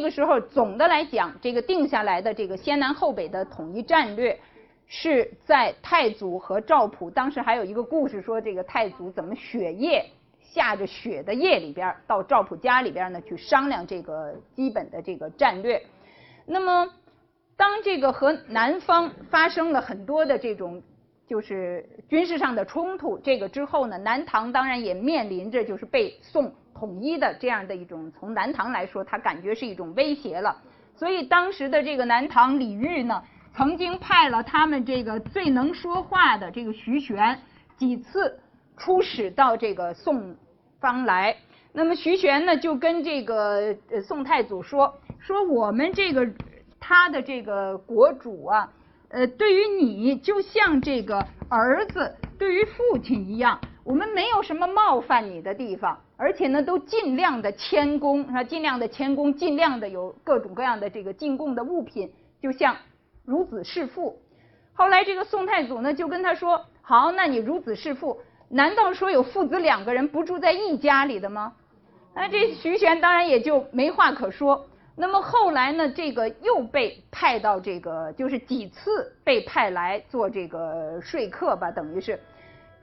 这个时候总的来讲，这个定下来的这个先南后北的统一战略，是在太祖和赵普当时还有一个故事说，这个太祖怎么雪夜下着雪的夜里边到赵普家里边呢去商量这个基本的这个战略。那么当这个和南方发生了很多的这种就是军事上的冲突，这个之后呢，南唐当然也面临着就是被宋。统一的这样的一种，从南唐来说，他感觉是一种威胁了。所以当时的这个南唐李煜呢，曾经派了他们这个最能说话的这个徐玄几次出使到这个宋方来。那么徐玄呢，就跟这个宋太祖说：“说我们这个他的这个国主啊，呃，对于你就像这个儿子对于父亲一样。”我们没有什么冒犯你的地方，而且呢，都尽量的谦恭，是吧？尽量的谦恭，尽量的有各种各样的这个进贡的物品，就像如子侍父。后来这个宋太祖呢，就跟他说：“好，那你如子侍父，难道说有父子两个人不住在一家里的吗？”那这徐玄当然也就没话可说。那么后来呢，这个又被派到这个，就是几次被派来做这个说客吧，等于是。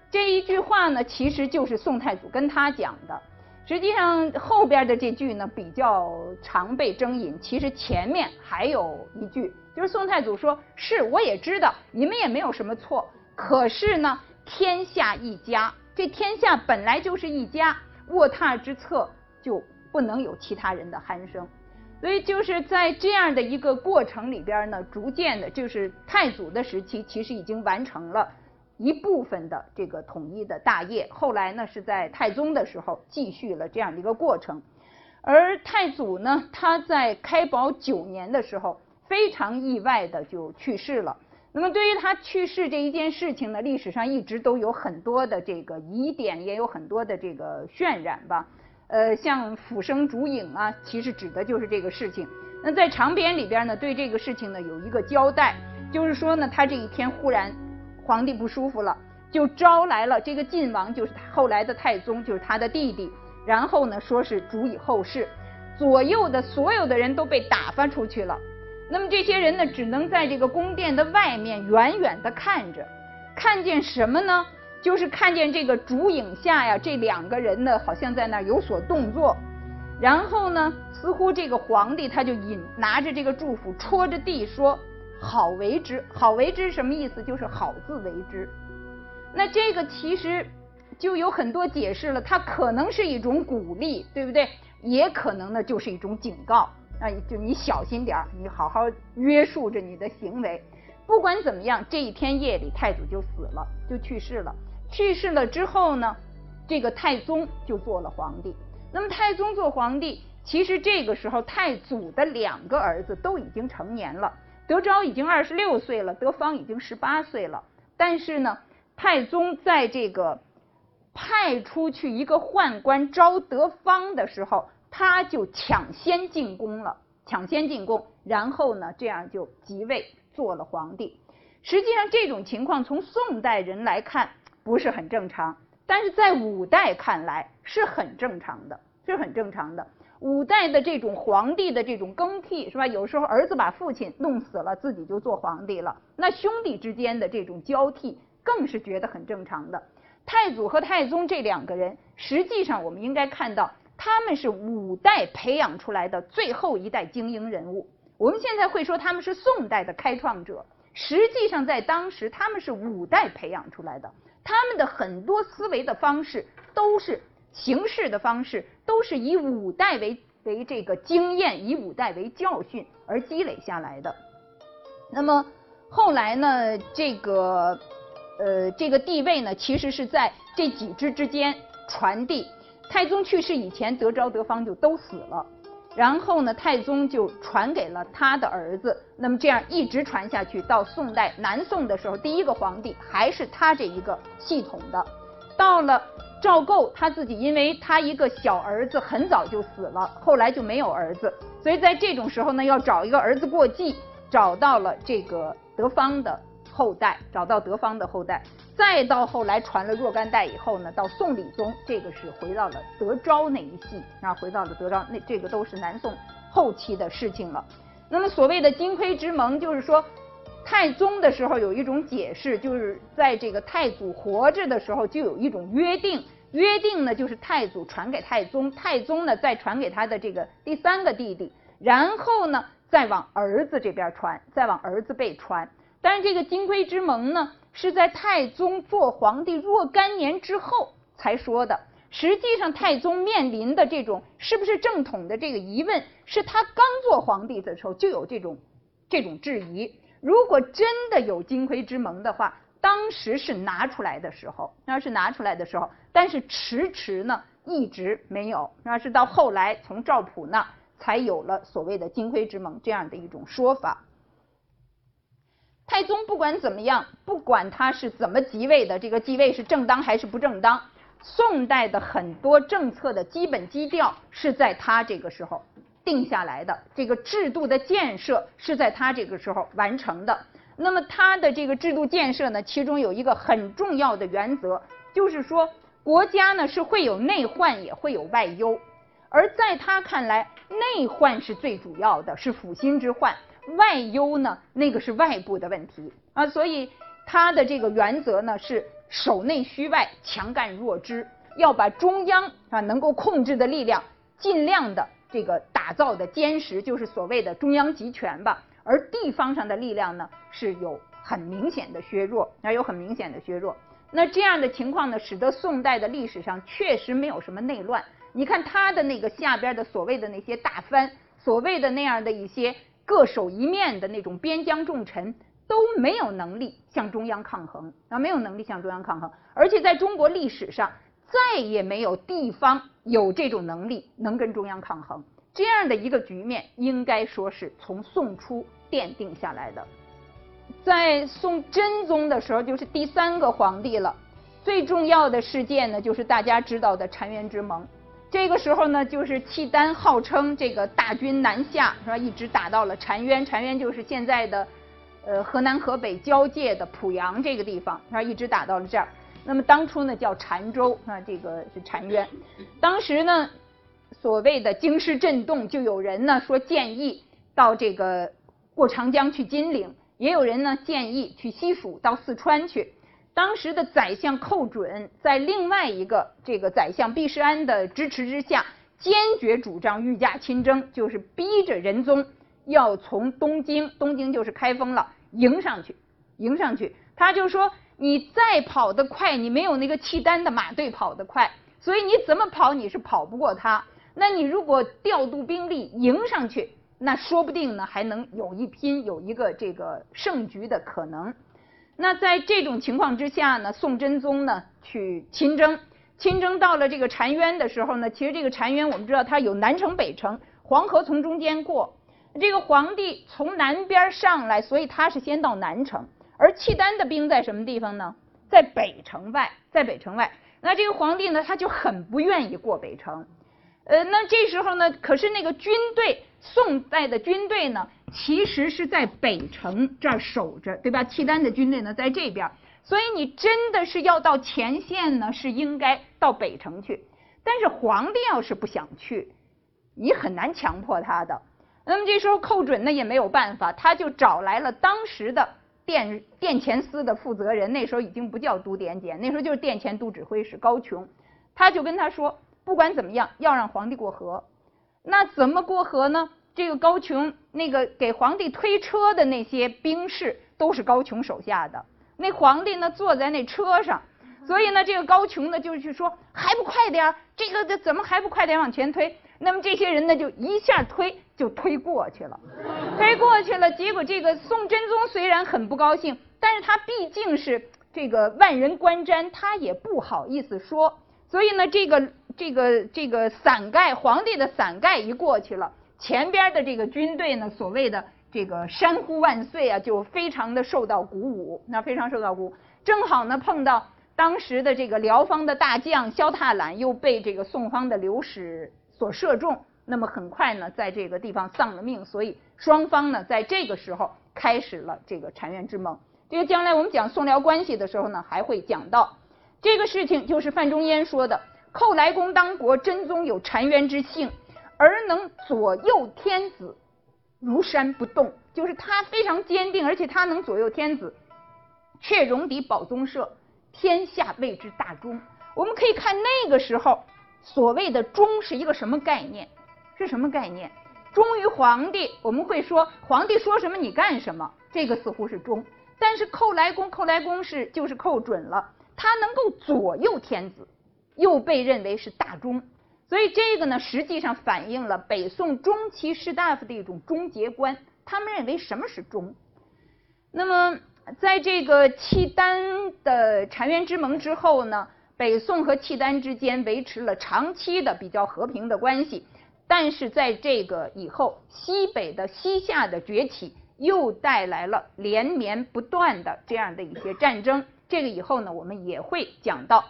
这一句话呢，其实就是宋太祖跟他讲的。实际上后边的这句呢比较常被争引，其实前面还有一句，就是宋太祖说：“是，我也知道你们也没有什么错，可是呢，天下一家，这天下本来就是一家，卧榻之侧就不能有其他人的鼾声。所以就是在这样的一个过程里边呢，逐渐的，就是太祖的时期，其实已经完成了。”一部分的这个统一的大业，后来呢是在太宗的时候继续了这样的一个过程，而太祖呢，他在开宝九年的时候非常意外的就去世了。那么对于他去世这一件事情呢，历史上一直都有很多的这个疑点，也有很多的这个渲染吧。呃，像俯生烛影啊，其实指的就是这个事情。那在长编里边呢，对这个事情呢有一个交代，就是说呢，他这一天忽然。皇帝不舒服了，就招来了这个晋王，就是后来的太宗，就是他的弟弟。然后呢，说是主以后事，左右的所有的人都被打发出去了。那么这些人呢，只能在这个宫殿的外面远远的看着，看见什么呢？就是看见这个烛影下呀，这两个人呢，好像在那儿有所动作。然后呢，似乎这个皇帝他就引拿着这个祝福戳着地说。好为之，好为之什么意思？就是好自为之。那这个其实就有很多解释了，它可能是一种鼓励，对不对？也可能呢就是一种警告，啊，就你小心点儿，你好好约束着你的行为。不管怎么样，这一天夜里太祖就死了，就去世了。去世了之后呢，这个太宗就做了皇帝。那么太宗做皇帝，其实这个时候太祖的两个儿子都已经成年了。德昭已经二十六岁了，德方已经十八岁了。但是呢，太宗在这个派出去一个宦官招德方的时候，他就抢先进宫了，抢先进宫，然后呢，这样就即位做了皇帝。实际上，这种情况从宋代人来看不是很正常，但是在五代看来是很正常的，是很正常的。五代的这种皇帝的这种更替是吧？有时候儿子把父亲弄死了，自己就做皇帝了。那兄弟之间的这种交替更是觉得很正常的。太祖和太宗这两个人，实际上我们应该看到，他们是五代培养出来的最后一代精英人物。我们现在会说他们是宋代的开创者，实际上在当时他们是五代培养出来的。他们的很多思维的方式都是。行事的方式都是以五代为为这个经验，以五代为教训而积累下来的。那么后来呢，这个呃这个地位呢，其实是在这几支之间传递。太宗去世以前，德昭、德方就都死了，然后呢，太宗就传给了他的儿子。那么这样一直传下去，到宋代南宋的时候，第一个皇帝还是他这一个系统的。到了。赵构他自己，因为他一个小儿子很早就死了，后来就没有儿子，所以在这种时候呢，要找一个儿子过继，找到了这个德方的后代，找到德方的后代，再到后来传了若干代以后呢，到宋理宗，这个是回到了德昭那一系，然后回到了德昭，那这个都是南宋后期的事情了。那么所谓的金匮之盟，就是说太宗的时候有一种解释，就是在这个太祖活着的时候就有一种约定，约定呢就是太祖传给太宗，太宗呢再传给他的这个第三个弟弟，然后呢再往儿子这边传，再往儿子辈传。但是这个金匮之盟呢，是在太宗做皇帝若干年之后才说的。实际上，太宗面临的这种是不是正统的这个疑问，是他刚做皇帝的时候就有这种这种质疑。如果真的有金匮之盟的话，当时是拿出来的时候，那是拿出来的时候，但是迟迟呢一直没有，那是到后来从赵普那才有了所谓的金匮之盟这样的一种说法。太宗不管怎么样，不管他是怎么即位的，这个继位是正当还是不正当，宋代的很多政策的基本基调是在他这个时候定下来的，这个制度的建设是在他这个时候完成的。那么他的这个制度建设呢，其中有一个很重要的原则，就是说国家呢是会有内患也会有外忧，而在他看来，内患是最主要的，是抚心之患。外忧呢，那个是外部的问题啊，所以他的这个原则呢是守内虚外，强干弱支，要把中央啊能够控制的力量尽量的这个打造的坚实，就是所谓的中央集权吧。而地方上的力量呢是有很明显的削弱，那有很明显的削弱。那这样的情况呢，使得宋代的历史上确实没有什么内乱。你看他的那个下边的所谓的那些大藩，所谓的那样的一些。各守一面的那种边疆重臣都没有能力向中央抗衡啊，没有能力向中央抗衡，而且在中国历史上再也没有地方有这种能力能跟中央抗衡。这样的一个局面，应该说是从宋初奠定下来的。在宋真宗的时候，就是第三个皇帝了。最重要的事件呢，就是大家知道的澶渊之盟。这个时候呢，就是契丹号称这个大军南下，是吧？一直打到了澶渊，澶渊就是现在的，呃，河南河北交界的濮阳这个地方，是吧？一直打到了这儿。那么当初呢叫澶州，啊，这个是澶渊。当时呢，所谓的京师震动，就有人呢说建议到这个过长江去金陵，也有人呢建议去西蜀到四川去。当时的宰相寇准在另外一个这个宰相毕世安的支持之下，坚决主张御驾亲征，就是逼着仁宗要从东京，东京就是开封了，迎上去，迎上去。他就说：“你再跑得快，你没有那个契丹的马队跑得快，所以你怎么跑你是跑不过他。那你如果调度兵力迎上去，那说不定呢还能有一拼，有一个这个胜局的可能。”那在这种情况之下呢，宋真宗呢去亲征，亲征到了这个澶渊的时候呢，其实这个澶渊我们知道它有南城北城，黄河从中间过，这个皇帝从南边上来，所以他是先到南城，而契丹的兵在什么地方呢？在北城外，在北城外。那这个皇帝呢，他就很不愿意过北城，呃，那这时候呢，可是那个军队，宋代的军队呢？其实是在北城这儿守着，对吧？契丹的军队呢在这边，所以你真的是要到前线呢，是应该到北城去。但是皇帝要是不想去，你很难强迫他的。那么这时候寇准呢也没有办法，他就找来了当时的殿殿前司的负责人，那时候已经不叫都点检，那时候就是殿前都指挥使高琼，他就跟他说，不管怎么样，要让皇帝过河。那怎么过河呢？这个高琼那个给皇帝推车的那些兵士都是高琼手下的。那皇帝呢坐在那车上，所以呢这个高琼呢就去说还不快点儿，这个这怎么还不快点往前推？那么这些人呢就一下推就推过去了，推过去了。结果这个宋真宗虽然很不高兴，但是他毕竟是这个万人观瞻，他也不好意思说。所以呢这个这个这个伞盖皇帝的伞盖一过去了。前边的这个军队呢，所谓的这个山呼万岁啊，就非常的受到鼓舞，那非常受到鼓舞。正好呢碰到当时的这个辽方的大将萧挞懒又被这个宋方的刘使所射中，那么很快呢在这个地方丧了命，所以双方呢在这个时候开始了这个澶渊之盟。这个将来我们讲宋辽关系的时候呢，还会讲到这个事情，就是范仲淹说的：“寇来公当国，真宗有澶渊之幸。”而能左右天子，如山不动。就是他非常坚定，而且他能左右天子，却容抵保宗社，天下谓之大忠。我们可以看那个时候所谓的忠是一个什么概念？是什么概念？忠于皇帝，我们会说皇帝说什么你干什么，这个似乎是忠。但是寇来公，寇来公是就是寇准了，他能够左右天子，又被认为是大忠。所以这个呢，实际上反映了北宋中期士大夫的一种忠节观。他们认为什么是忠？那么，在这个契丹的澶渊之盟之后呢，北宋和契丹之间维持了长期的比较和平的关系。但是在这个以后，西北的西夏的崛起又带来了连绵不断的这样的一些战争。这个以后呢，我们也会讲到。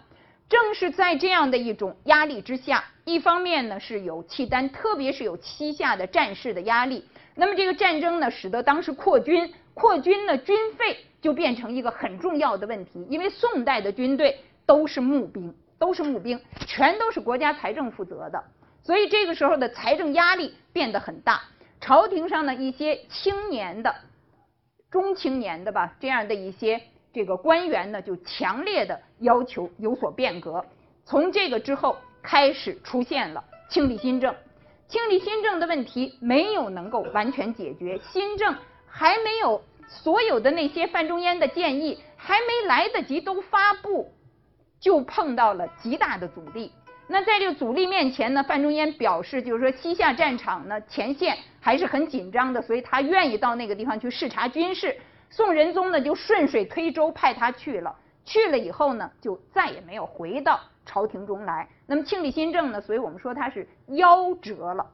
正是在这样的一种压力之下，一方面呢是有契丹，特别是有西夏的战事的压力。那么这个战争呢，使得当时扩军，扩军呢军费就变成一个很重要的问题，因为宋代的军队都是募兵，都是募兵，全都是国家财政负责的，所以这个时候的财政压力变得很大。朝廷上的一些青年的、中青年的吧，这样的一些这个官员呢，就强烈的要求有所变革。从这个之后开始出现了清理新政。清理新政的问题没有能够完全解决，新政还没有所有的那些范仲淹的建议还没来得及都发布，就碰到了极大的阻力。那在这个阻力面前呢，范仲淹表示，就是说西夏战场呢前线还是很紧张的，所以他愿意到那个地方去视察军事。宋仁宗呢就顺水推舟派他去了，去了以后呢就再也没有回到。朝廷中来，那么庆历新政呢？所以我们说它是夭折了，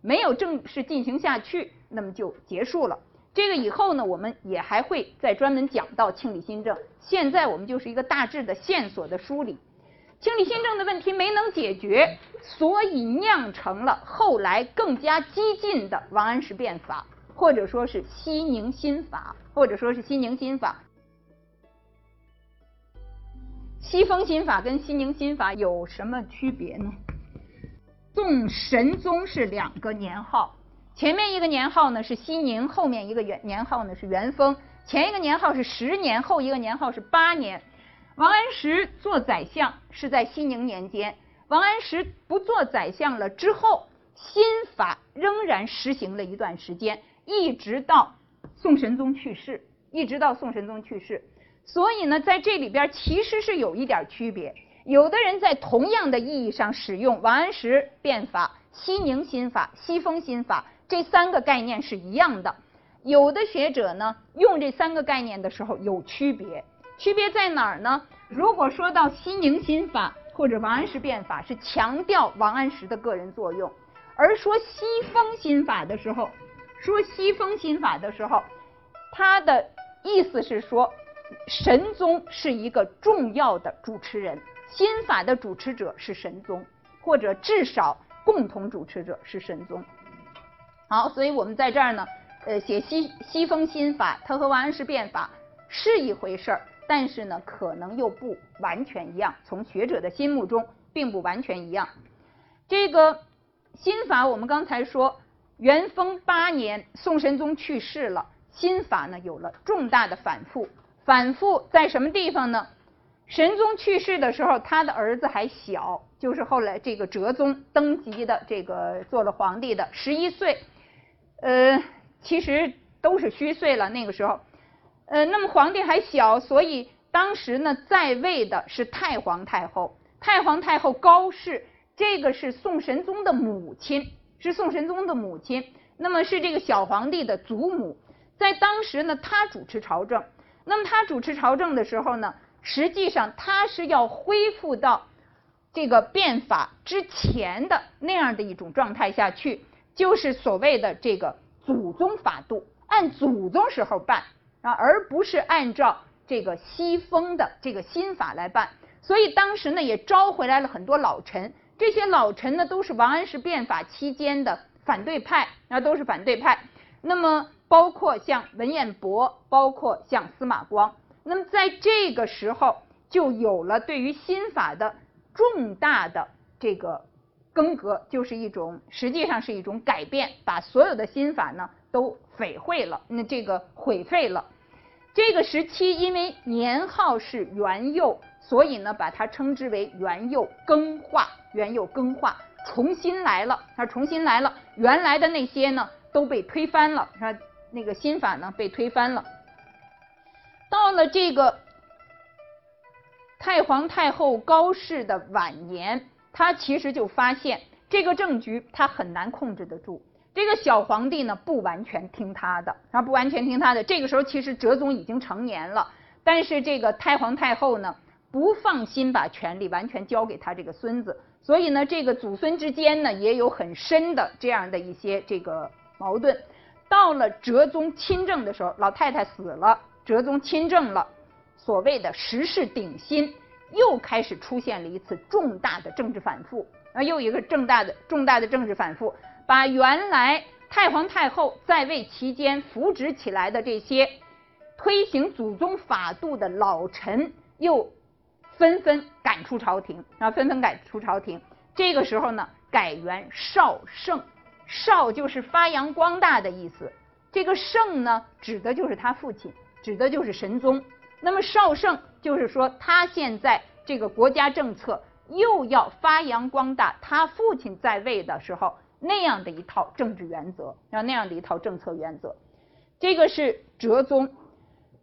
没有正式进行下去，那么就结束了。这个以后呢，我们也还会再专门讲到庆历新政。现在我们就是一个大致的线索的梳理。庆历新政的问题没能解决，所以酿成了后来更加激进的王安石变法，或者说是西宁新法，或者说是西宁新法。西风新法跟西宁新法有什么区别呢？宋神宗是两个年号，前面一个年号呢是西宁，后面一个元年号呢是元丰。前一个年号是十年，后一个年号是八年。王安石做宰相是在西宁年间，王安石不做宰相了之后，新法仍然实行了一段时间，一直到宋神宗去世，一直到宋神宗去世。所以呢，在这里边其实是有一点区别。有的人在同样的意义上使用王安石变法、西宁新法、西风新法这三个概念是一样的。有的学者呢，用这三个概念的时候有区别。区别在哪儿呢？如果说到西宁新法或者王安石变法，是强调王安石的个人作用；而说西风新法的时候，说西风新法的时候，他的意思是说。神宗是一个重要的主持人，新法的主持者是神宗，或者至少共同主持者是神宗。好，所以我们在这儿呢，呃，写西西风新法，它和王安石变法是一回事儿，但是呢，可能又不完全一样。从学者的心目中，并不完全一样。这个新法，我们刚才说，元丰八年，宋神宗去世了，新法呢有了重大的反复。反复在什么地方呢？神宗去世的时候，他的儿子还小，就是后来这个哲宗登基的这个做了皇帝的十一岁，呃，其实都是虚岁了那个时候，呃，那么皇帝还小，所以当时呢在位的是太皇太后，太皇太后高氏，这个是宋神宗的母亲，是宋神宗的母亲，那么是这个小皇帝的祖母，在当时呢，他主持朝政。那么他主持朝政的时候呢，实际上他是要恢复到这个变法之前的那样的一种状态下去，就是所谓的这个祖宗法度，按祖宗时候办啊，而不是按照这个西风的这个新法来办。所以当时呢，也招回来了很多老臣，这些老臣呢都是王安石变法期间的反对派，啊，都是反对派。那么。包括像文彦博，包括像司马光，那么在这个时候就有了对于新法的重大的这个更革，就是一种实际上是一种改变，把所有的新法呢都废废了，那这个毁废了。这个时期因为年号是元佑，所以呢把它称之为元佑更化，元佑更化重新来了，它重新来了，原来的那些呢都被推翻了，是吧？那个新法呢被推翻了。到了这个太皇太后高氏的晚年，他其实就发现这个政局他很难控制得住。这个小皇帝呢不完全听他的，啊不完全听他的。这个时候其实哲宗已经成年了，但是这个太皇太后呢不放心把权力完全交给他这个孙子，所以呢这个祖孙之间呢也有很深的这样的一些这个矛盾。到了哲宗亲政的时候，老太太死了。哲宗亲政了，所谓的时势鼎新，又开始出现了一次重大的政治反复，啊，又一个重大的重大的政治反复，把原来太皇太后在位期间扶植起来的这些推行祖宗法度的老臣，又纷纷赶出朝廷，啊，纷纷赶出朝廷。这个时候呢，改元绍圣，绍就是发扬光大的意思，这个圣呢，指的就是他父亲。指的就是神宗，那么绍圣就是说他现在这个国家政策又要发扬光大他父亲在位的时候那样的一套政治原则，然后那样的一套政策原则。这个是哲宗，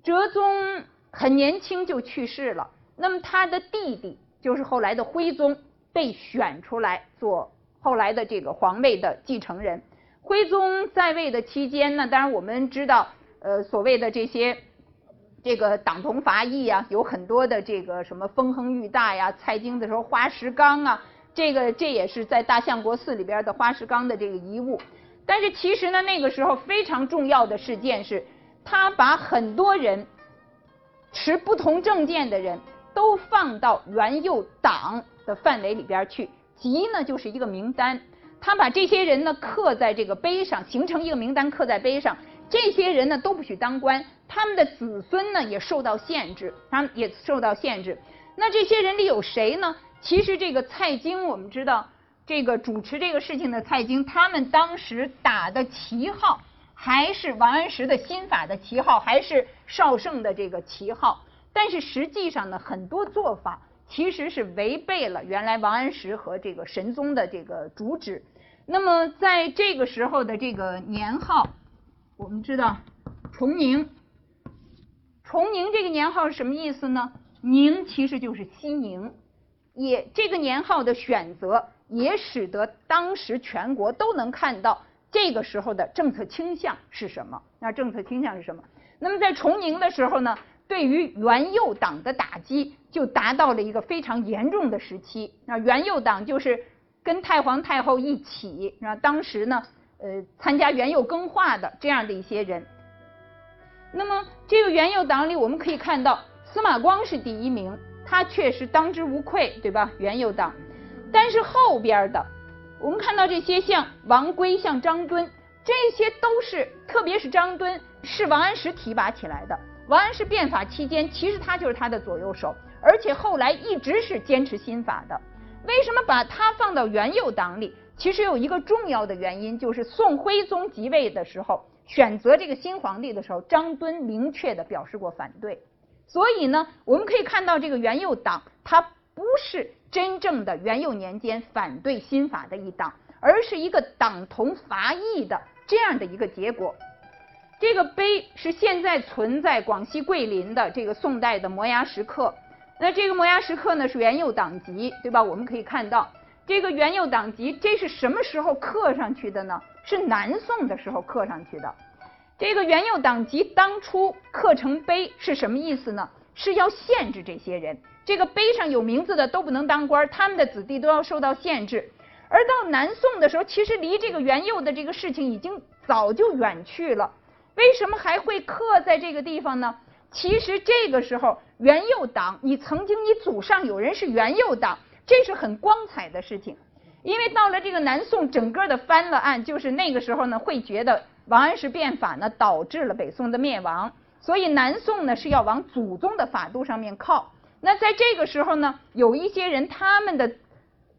哲宗很年轻就去世了，那么他的弟弟就是后来的徽宗被选出来做后来的这个皇位的继承人。徽宗在位的期间呢，当然我们知道，呃，所谓的这些。这个党同伐异啊，有很多的这个什么风亨裕大呀，蔡京的时候花石纲啊，这个这也是在大相国寺里边的花石纲的这个遗物。但是其实呢，那个时候非常重要的事件是，他把很多人持不同政见的人都放到元佑党的范围里边去，集呢就是一个名单，他把这些人呢刻在这个碑上，形成一个名单刻在碑上。这些人呢都不许当官，他们的子孙呢也受到限制，他们也受到限制。那这些人里有谁呢？其实这个蔡京，我们知道，这个主持这个事情的蔡京，他们当时打的旗号还是王安石的新法的旗号，还是绍圣的这个旗号。但是实际上呢，很多做法其实是违背了原来王安石和这个神宗的这个主旨。那么在这个时候的这个年号。我们知道，崇宁，崇宁这个年号是什么意思呢？宁其实就是西宁，也这个年号的选择也使得当时全国都能看到这个时候的政策倾向是什么。那政策倾向是什么？那么在崇宁的时候呢，对于元佑党的打击就达到了一个非常严重的时期。那元佑党就是跟太皇太后一起，那当时呢。呃，参加元佑更化的这样的一些人，那么这个元佑党里，我们可以看到司马光是第一名，他确实当之无愧，对吧？元佑党，但是后边的，我们看到这些像王圭、像张敦，这些都是，特别是张敦，是王安石提拔起来的。王安石变法期间，其实他就是他的左右手，而且后来一直是坚持新法的。为什么把他放到元佑党里？其实有一个重要的原因，就是宋徽宗即位的时候，选择这个新皇帝的时候，张敦明确的表示过反对。所以呢，我们可以看到这个元佑党，它不是真正的元佑年间反对新法的一党，而是一个党同伐异的这样的一个结果。这个碑是现在存在广西桂林的这个宋代的摩崖石刻，那这个摩崖石刻呢是元佑党籍，对吧？我们可以看到。这个元佑党籍，这是什么时候刻上去的呢？是南宋的时候刻上去的。这个元佑党籍当初刻成碑是什么意思呢？是要限制这些人，这个碑上有名字的都不能当官，他们的子弟都要受到限制。而到南宋的时候，其实离这个元佑的这个事情已经早就远去了。为什么还会刻在这个地方呢？其实这个时候元佑党，你曾经你祖上有人是元佑党。这是很光彩的事情，因为到了这个南宋，整个的翻了案，就是那个时候呢，会觉得王安石变法呢导致了北宋的灭亡，所以南宋呢是要往祖宗的法度上面靠。那在这个时候呢，有一些人他们的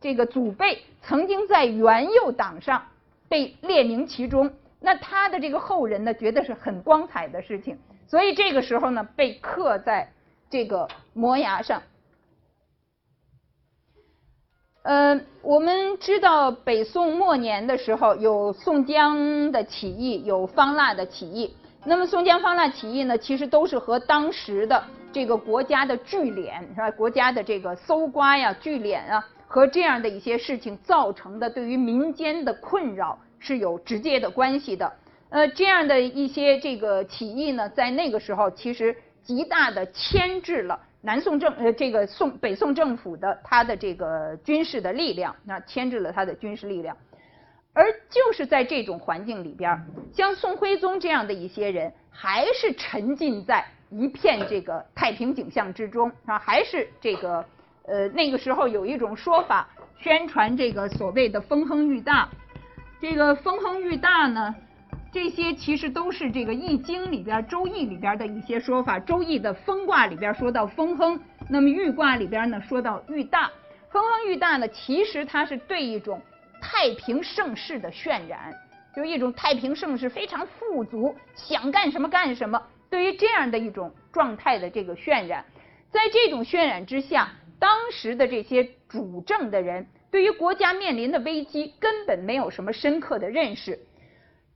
这个祖辈曾经在元佑党上被列名其中，那他的这个后人呢，觉得是很光彩的事情，所以这个时候呢，被刻在这个摩崖上。呃，我们知道北宋末年的时候有宋江的起义，有方腊的起义。那么宋江、方腊起义呢，其实都是和当时的这个国家的聚敛是吧？国家的这个搜刮呀、聚敛啊，和这样的一些事情造成的对于民间的困扰是有直接的关系的。呃，这样的一些这个起义呢，在那个时候其实极大的牵制了。南宋政呃，这个宋北宋政府的他的这个军事的力量，那牵制了他的军事力量，而就是在这种环境里边，像宋徽宗这样的一些人，还是沉浸在一片这个太平景象之中啊，还是这个呃那个时候有一种说法，宣传这个所谓的风亨玉大，这个风亨玉大呢。这些其实都是这个《易经》里边、《周易》里边的一些说法。《周易》的风卦里边说到风亨，那么豫卦里边呢说到豫大。风亨豫大呢，其实它是对一种太平盛世的渲染，就一种太平盛世非常富足，想干什么干什么。对于这样的一种状态的这个渲染，在这种渲染之下，当时的这些主政的人对于国家面临的危机根本没有什么深刻的认识。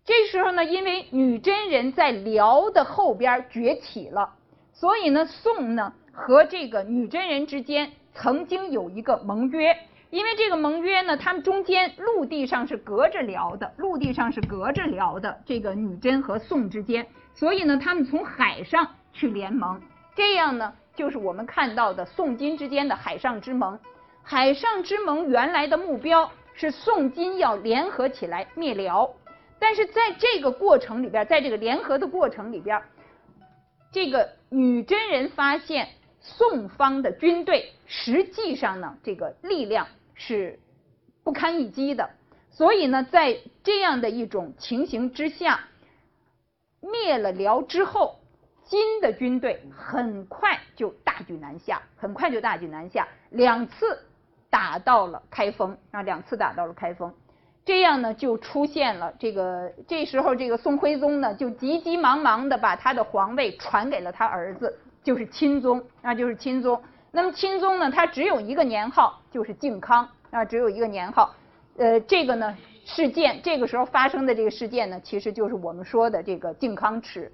这时候呢，因为女真人在辽的后边崛起了，所以呢，宋呢和这个女真人之间曾经有一个盟约。因为这个盟约呢，他们中间陆地上是隔着辽的，陆地上是隔着辽的，这个女真和宋之间，所以呢，他们从海上去联盟，这样呢，就是我们看到的宋金之间的海上之盟。海上之盟原来的目标是宋金要联合起来灭辽。但是在这个过程里边，在这个联合的过程里边，这个女真人发现宋方的军队实际上呢，这个力量是不堪一击的，所以呢，在这样的一种情形之下，灭了辽之后，金的军队很快就大举南下，很快就大举南下，两次打到了开封啊，两次打到了开封。这样呢，就出现了这个。这时候，这个宋徽宗呢，就急急忙忙的把他的皇位传给了他儿子，就是钦宗，那就是钦宗。那么钦宗呢，他只有一个年号，就是靖康啊，只有一个年号。呃，这个呢，事件这个时候发生的这个事件呢，其实就是我们说的这个靖康耻。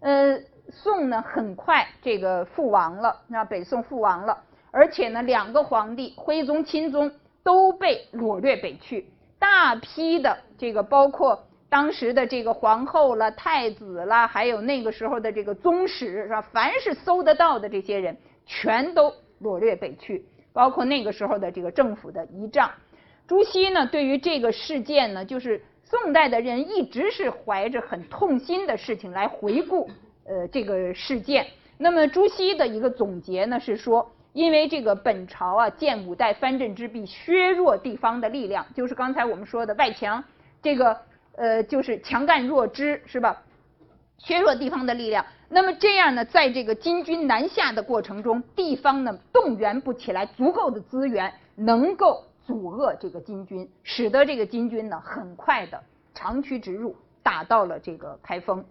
呃，宋呢，很快这个覆亡了，那北宋覆亡了，而且呢，两个皇帝徽宗、钦宗都被掳掠北去。大批的这个包括当时的这个皇后了、太子了，还有那个时候的这个宗室是吧？凡是搜得到的这些人，全都掳掠北去。包括那个时候的这个政府的仪仗。朱熹呢，对于这个事件呢，就是宋代的人一直是怀着很痛心的事情来回顾呃这个事件。那么朱熹的一个总结呢是说。因为这个本朝啊，建五代藩镇之弊，削弱地方的力量，就是刚才我们说的外强，这个呃就是强干弱支，是吧？削弱地方的力量。那么这样呢，在这个金军南下的过程中，地方呢动员不起来足够的资源，能够阻遏这个金军，使得这个金军呢很快的长驱直入，打到了这个开封。